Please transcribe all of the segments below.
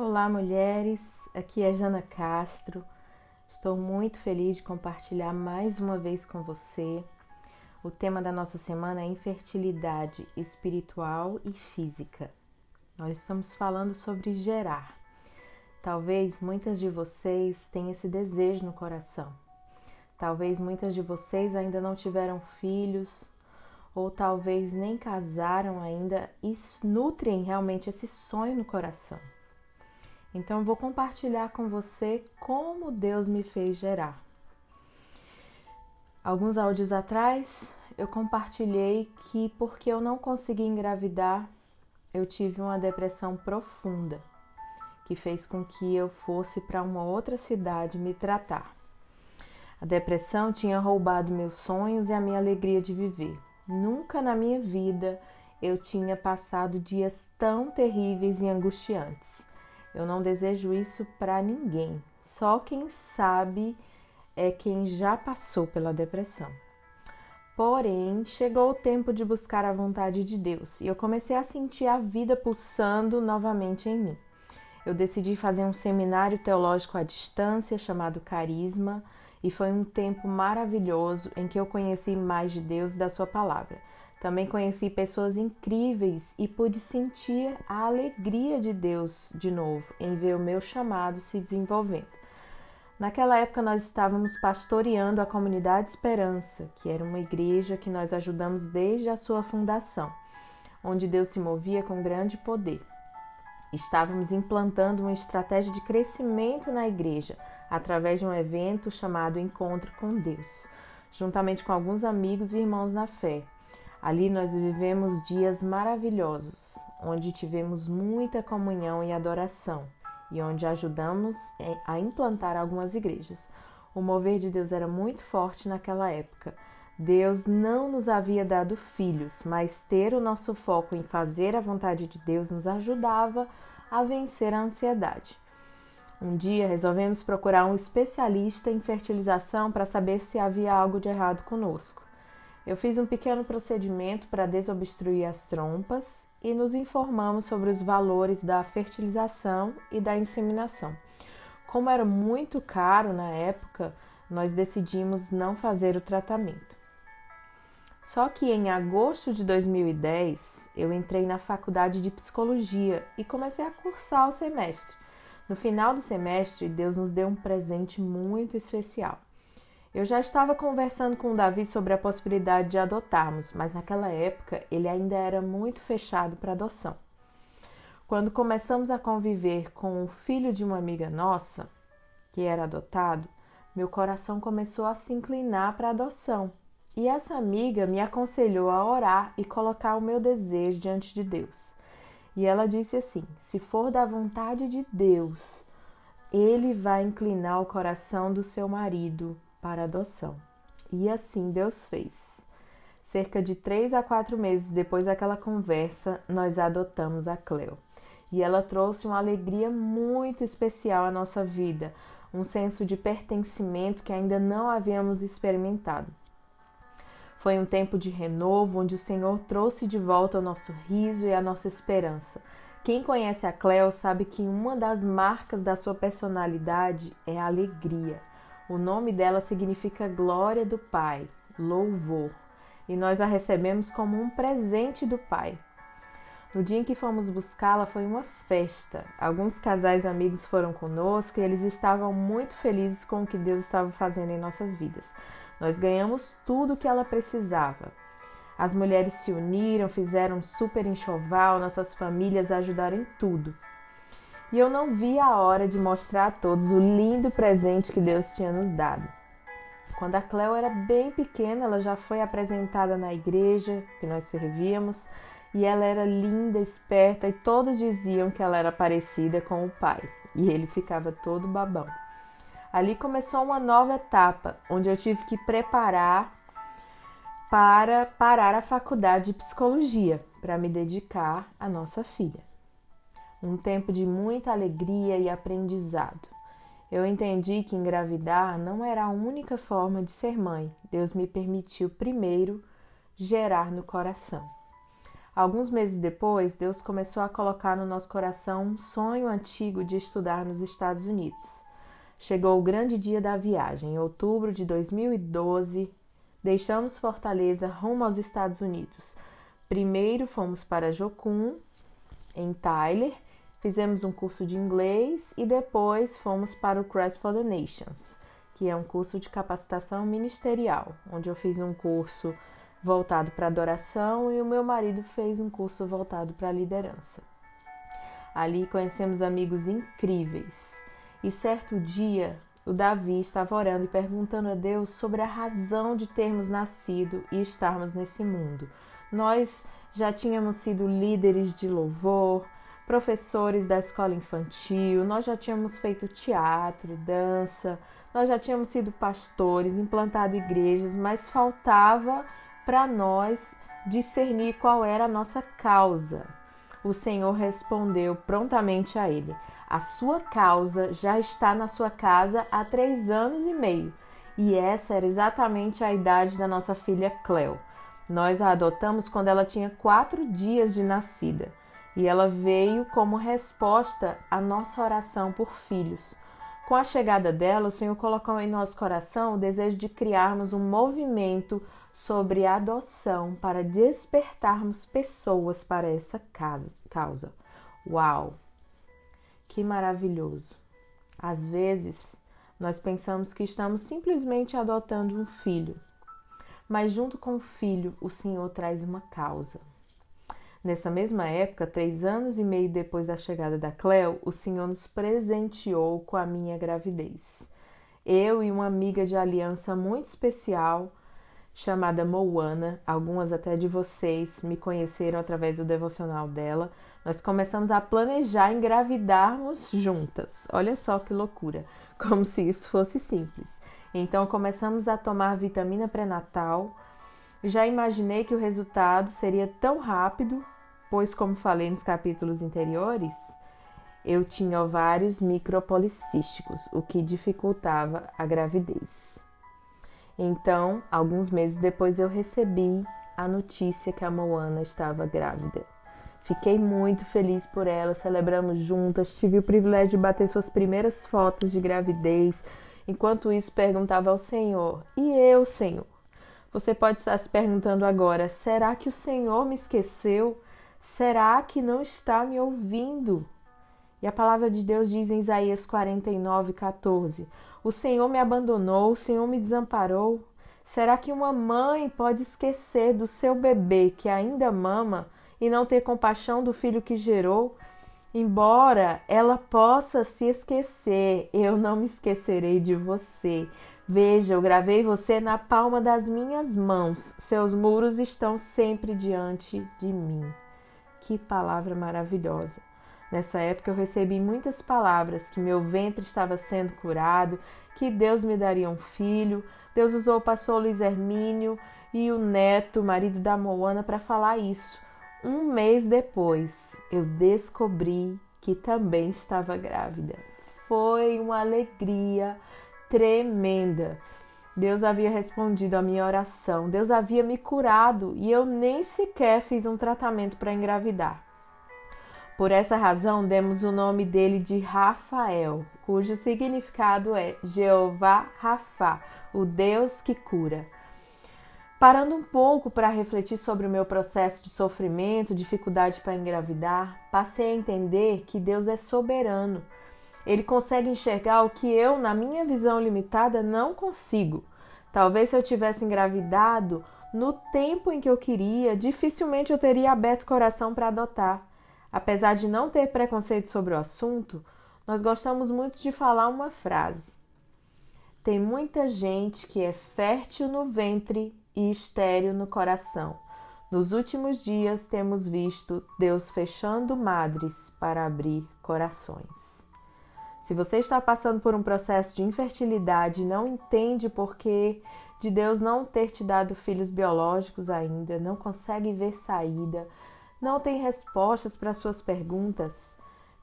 Olá, mulheres. Aqui é Jana Castro. Estou muito feliz de compartilhar mais uma vez com você. O tema da nossa semana é infertilidade espiritual e física. Nós estamos falando sobre gerar. Talvez muitas de vocês tenham esse desejo no coração. Talvez muitas de vocês ainda não tiveram filhos, ou talvez nem casaram ainda e nutrem realmente esse sonho no coração. Então, vou compartilhar com você como Deus me fez gerar. Alguns áudios atrás, eu compartilhei que porque eu não consegui engravidar, eu tive uma depressão profunda, que fez com que eu fosse para uma outra cidade me tratar. A depressão tinha roubado meus sonhos e a minha alegria de viver. Nunca na minha vida eu tinha passado dias tão terríveis e angustiantes. Eu não desejo isso para ninguém. Só quem sabe é quem já passou pela depressão. Porém, chegou o tempo de buscar a vontade de Deus e eu comecei a sentir a vida pulsando novamente em mim. Eu decidi fazer um seminário teológico à distância chamado Carisma e foi um tempo maravilhoso em que eu conheci mais de Deus e da Sua palavra. Também conheci pessoas incríveis e pude sentir a alegria de Deus de novo em ver o meu chamado se desenvolvendo. Naquela época nós estávamos pastoreando a comunidade Esperança, que era uma igreja que nós ajudamos desde a sua fundação, onde Deus se movia com grande poder. Estávamos implantando uma estratégia de crescimento na igreja através de um evento chamado Encontro com Deus, juntamente com alguns amigos e irmãos na fé, Ali nós vivemos dias maravilhosos, onde tivemos muita comunhão e adoração e onde ajudamos a implantar algumas igrejas. O mover de Deus era muito forte naquela época. Deus não nos havia dado filhos, mas ter o nosso foco em fazer a vontade de Deus nos ajudava a vencer a ansiedade. Um dia resolvemos procurar um especialista em fertilização para saber se havia algo de errado conosco. Eu fiz um pequeno procedimento para desobstruir as trompas e nos informamos sobre os valores da fertilização e da inseminação. Como era muito caro na época, nós decidimos não fazer o tratamento. Só que em agosto de 2010 eu entrei na faculdade de psicologia e comecei a cursar o semestre. No final do semestre, Deus nos deu um presente muito especial. Eu já estava conversando com o Davi sobre a possibilidade de adotarmos, mas naquela época ele ainda era muito fechado para adoção. Quando começamos a conviver com o filho de uma amiga nossa, que era adotado, meu coração começou a se inclinar para a adoção. E essa amiga me aconselhou a orar e colocar o meu desejo diante de Deus. E ela disse assim: se for da vontade de Deus, ele vai inclinar o coração do seu marido para adoção. E assim Deus fez. Cerca de três a quatro meses depois daquela conversa, nós adotamos a Cleo. E ela trouxe uma alegria muito especial à nossa vida, um senso de pertencimento que ainda não havíamos experimentado. Foi um tempo de renovo onde o Senhor trouxe de volta o nosso riso e a nossa esperança. Quem conhece a Cleo sabe que uma das marcas da sua personalidade é a alegria. O nome dela significa glória do Pai, louvor, e nós a recebemos como um presente do Pai. No dia em que fomos buscá-la foi uma festa. Alguns casais amigos foram conosco e eles estavam muito felizes com o que Deus estava fazendo em nossas vidas. Nós ganhamos tudo o que ela precisava. As mulheres se uniram, fizeram super enxoval, nossas famílias ajudaram em tudo e eu não vi a hora de mostrar a todos o lindo presente que Deus tinha nos dado. Quando a Cleo era bem pequena, ela já foi apresentada na igreja que nós servíamos e ela era linda, esperta e todos diziam que ela era parecida com o pai e ele ficava todo babão. Ali começou uma nova etapa, onde eu tive que preparar para parar a faculdade de psicologia para me dedicar à nossa filha um tempo de muita alegria e aprendizado. Eu entendi que engravidar não era a única forma de ser mãe. Deus me permitiu primeiro gerar no coração. Alguns meses depois, Deus começou a colocar no nosso coração um sonho antigo de estudar nos Estados Unidos. Chegou o grande dia da viagem, em outubro de 2012, deixamos Fortaleza rumo aos Estados Unidos. Primeiro fomos para Jocum, em Tyler, fizemos um curso de inglês e depois fomos para o Crest for the Nations, que é um curso de capacitação ministerial, onde eu fiz um curso voltado para adoração e o meu marido fez um curso voltado para liderança. Ali conhecemos amigos incríveis. E certo dia, o Davi estava orando e perguntando a Deus sobre a razão de termos nascido e estarmos nesse mundo. Nós já tínhamos sido líderes de louvor, professores da escola infantil, nós já tínhamos feito teatro, dança, nós já tínhamos sido pastores, implantado igrejas, mas faltava para nós discernir qual era a nossa causa. O Senhor respondeu prontamente a ele: A sua causa já está na sua casa há três anos e meio. E essa era exatamente a idade da nossa filha Cleo. Nós a adotamos quando ela tinha quatro dias de nascida e ela veio como resposta à nossa oração por filhos. Com a chegada dela, o Senhor colocou em nosso coração o desejo de criarmos um movimento sobre adoção para despertarmos pessoas para essa causa. Uau! Que maravilhoso! Às vezes, nós pensamos que estamos simplesmente adotando um filho, mas junto com o filho, o Senhor traz uma causa. Nessa mesma época, três anos e meio depois da chegada da Cleo, o Senhor nos presenteou com a minha gravidez. Eu e uma amiga de aliança muito especial chamada Moana. Algumas até de vocês me conheceram através do devocional dela. Nós começamos a planejar engravidarmos juntas. Olha só que loucura, como se isso fosse simples. Então começamos a tomar vitamina pré-natal. Já imaginei que o resultado seria tão rápido, pois como falei nos capítulos anteriores, eu tinha ovários micropolicísticos, o que dificultava a gravidez. Então, alguns meses depois, eu recebi a notícia que a Moana estava grávida. Fiquei muito feliz por ela, celebramos juntas, tive o privilégio de bater suas primeiras fotos de gravidez. Enquanto isso, perguntava ao Senhor: E eu, Senhor? Você pode estar se perguntando agora: será que o Senhor me esqueceu? Será que não está me ouvindo? E a palavra de Deus diz em Isaías 49, 14: O Senhor me abandonou, o Senhor me desamparou. Será que uma mãe pode esquecer do seu bebê que ainda mama e não ter compaixão do filho que gerou? Embora ela possa se esquecer, eu não me esquecerei de você. Veja, eu gravei você na palma das minhas mãos. Seus muros estão sempre diante de mim. Que palavra maravilhosa! Nessa época eu recebi muitas palavras que meu ventre estava sendo curado, que Deus me daria um filho. Deus usou o pastor Luiz Hermínio e o neto, marido da Moana, para falar isso. Um mês depois, eu descobri que também estava grávida. Foi uma alegria tremenda. Deus havia respondido à minha oração, Deus havia me curado e eu nem sequer fiz um tratamento para engravidar. Por essa razão, demos o nome dele de Rafael, cujo significado é Jeová Rafa, o Deus que cura. Parando um pouco para refletir sobre o meu processo de sofrimento, dificuldade para engravidar, passei a entender que Deus é soberano. Ele consegue enxergar o que eu, na minha visão limitada, não consigo. Talvez se eu tivesse engravidado no tempo em que eu queria, dificilmente eu teria aberto o coração para adotar. Apesar de não ter preconceito sobre o assunto, nós gostamos muito de falar uma frase. Tem muita gente que é fértil no ventre e estéril no coração. Nos últimos dias temos visto Deus fechando madres para abrir corações. Se você está passando por um processo de infertilidade e não entende por que de Deus não ter te dado filhos biológicos ainda, não consegue ver saída, não tem respostas para suas perguntas,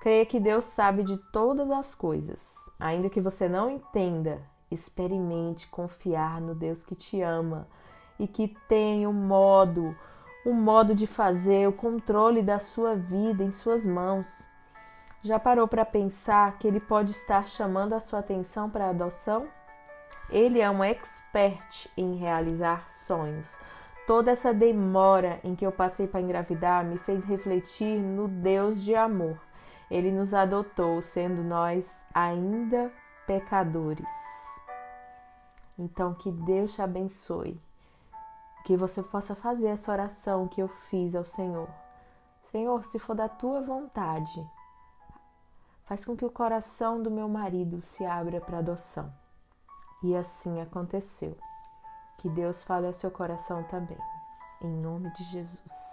creia que Deus sabe de todas as coisas. Ainda que você não entenda, experimente confiar no Deus que te ama e que tem um modo, o modo de fazer, o controle da sua vida em suas mãos. Já parou para pensar que ele pode estar chamando a sua atenção para a adoção? Ele é um expert em realizar sonhos. Toda essa demora em que eu passei para engravidar me fez refletir no Deus de amor. Ele nos adotou, sendo nós ainda pecadores. Então, que Deus te abençoe que você possa fazer essa oração que eu fiz ao Senhor. Senhor, se for da tua vontade, faz com que o coração do meu marido se abra para adoção. E assim aconteceu. Que Deus fale ao seu coração também. Em nome de Jesus.